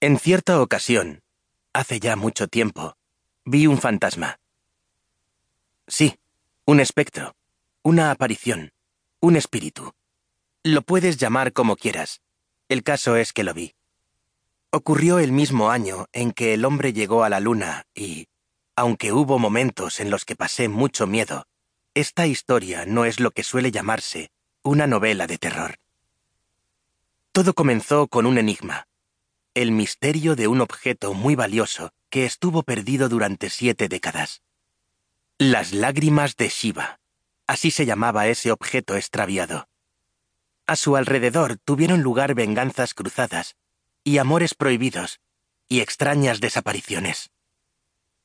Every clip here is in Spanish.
En cierta ocasión, hace ya mucho tiempo, vi un fantasma. Sí, un espectro, una aparición, un espíritu. Lo puedes llamar como quieras. El caso es que lo vi. Ocurrió el mismo año en que el hombre llegó a la luna y, aunque hubo momentos en los que pasé mucho miedo, esta historia no es lo que suele llamarse una novela de terror. Todo comenzó con un enigma, el misterio de un objeto muy valioso que estuvo perdido durante siete décadas. Las lágrimas de Shiva, así se llamaba ese objeto extraviado. A su alrededor tuvieron lugar venganzas cruzadas y amores prohibidos y extrañas desapariciones.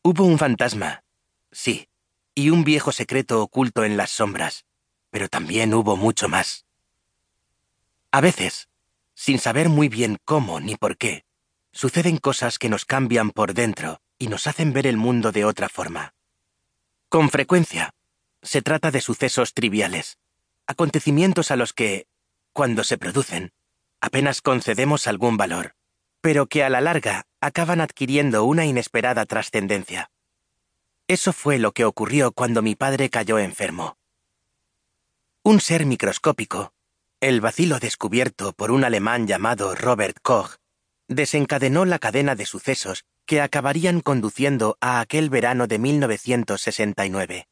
Hubo un fantasma, sí, y un viejo secreto oculto en las sombras, pero también hubo mucho más. A veces, sin saber muy bien cómo ni por qué, suceden cosas que nos cambian por dentro y nos hacen ver el mundo de otra forma. Con frecuencia, se trata de sucesos triviales, acontecimientos a los que, cuando se producen, apenas concedemos algún valor, pero que a la larga acaban adquiriendo una inesperada trascendencia. Eso fue lo que ocurrió cuando mi padre cayó enfermo. Un ser microscópico, el vacilo descubierto por un alemán llamado Robert Koch, desencadenó la cadena de sucesos que acabarían conduciendo a aquel verano de 1969.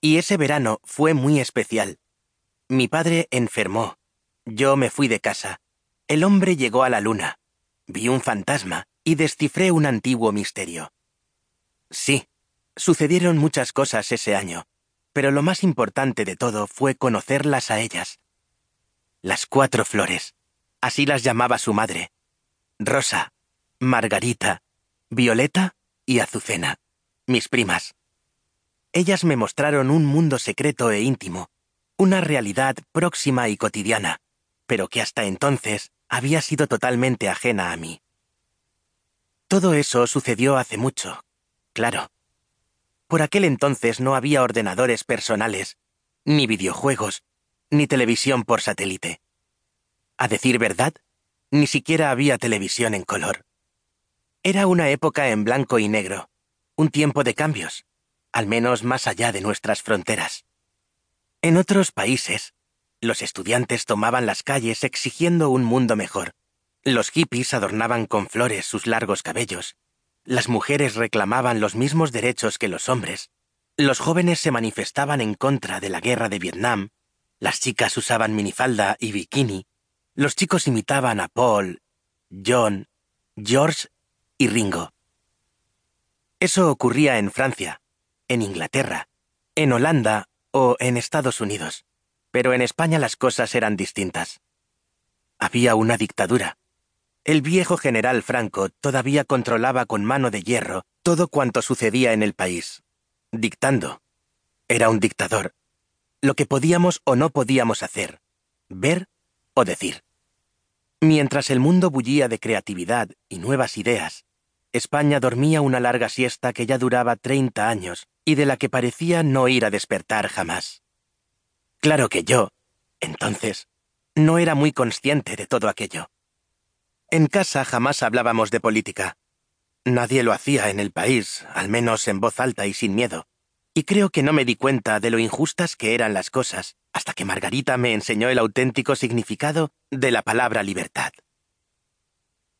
Y ese verano fue muy especial. Mi padre enfermó, yo me fui de casa. El hombre llegó a la luna. Vi un fantasma y descifré un antiguo misterio. Sí, sucedieron muchas cosas ese año, pero lo más importante de todo fue conocerlas a ellas. Las cuatro flores, así las llamaba su madre. Rosa, Margarita, Violeta y Azucena, mis primas. Ellas me mostraron un mundo secreto e íntimo, una realidad próxima y cotidiana, pero que hasta entonces había sido totalmente ajena a mí. Todo eso sucedió hace mucho, claro. Por aquel entonces no había ordenadores personales, ni videojuegos, ni televisión por satélite. A decir verdad, ni siquiera había televisión en color. Era una época en blanco y negro, un tiempo de cambios, al menos más allá de nuestras fronteras. En otros países, los estudiantes tomaban las calles exigiendo un mundo mejor. Los hippies adornaban con flores sus largos cabellos. Las mujeres reclamaban los mismos derechos que los hombres. Los jóvenes se manifestaban en contra de la guerra de Vietnam. Las chicas usaban minifalda y bikini. Los chicos imitaban a Paul, John, George y Ringo. Eso ocurría en Francia, en Inglaterra, en Holanda o en Estados Unidos. Pero en España las cosas eran distintas. Había una dictadura. El viejo general Franco todavía controlaba con mano de hierro todo cuanto sucedía en el país, dictando. Era un dictador. Lo que podíamos o no podíamos hacer, ver o decir. Mientras el mundo bullía de creatividad y nuevas ideas, España dormía una larga siesta que ya duraba treinta años y de la que parecía no ir a despertar jamás. Claro que yo, entonces, no era muy consciente de todo aquello. En casa jamás hablábamos de política. Nadie lo hacía en el país, al menos en voz alta y sin miedo. Y creo que no me di cuenta de lo injustas que eran las cosas hasta que Margarita me enseñó el auténtico significado de la palabra libertad.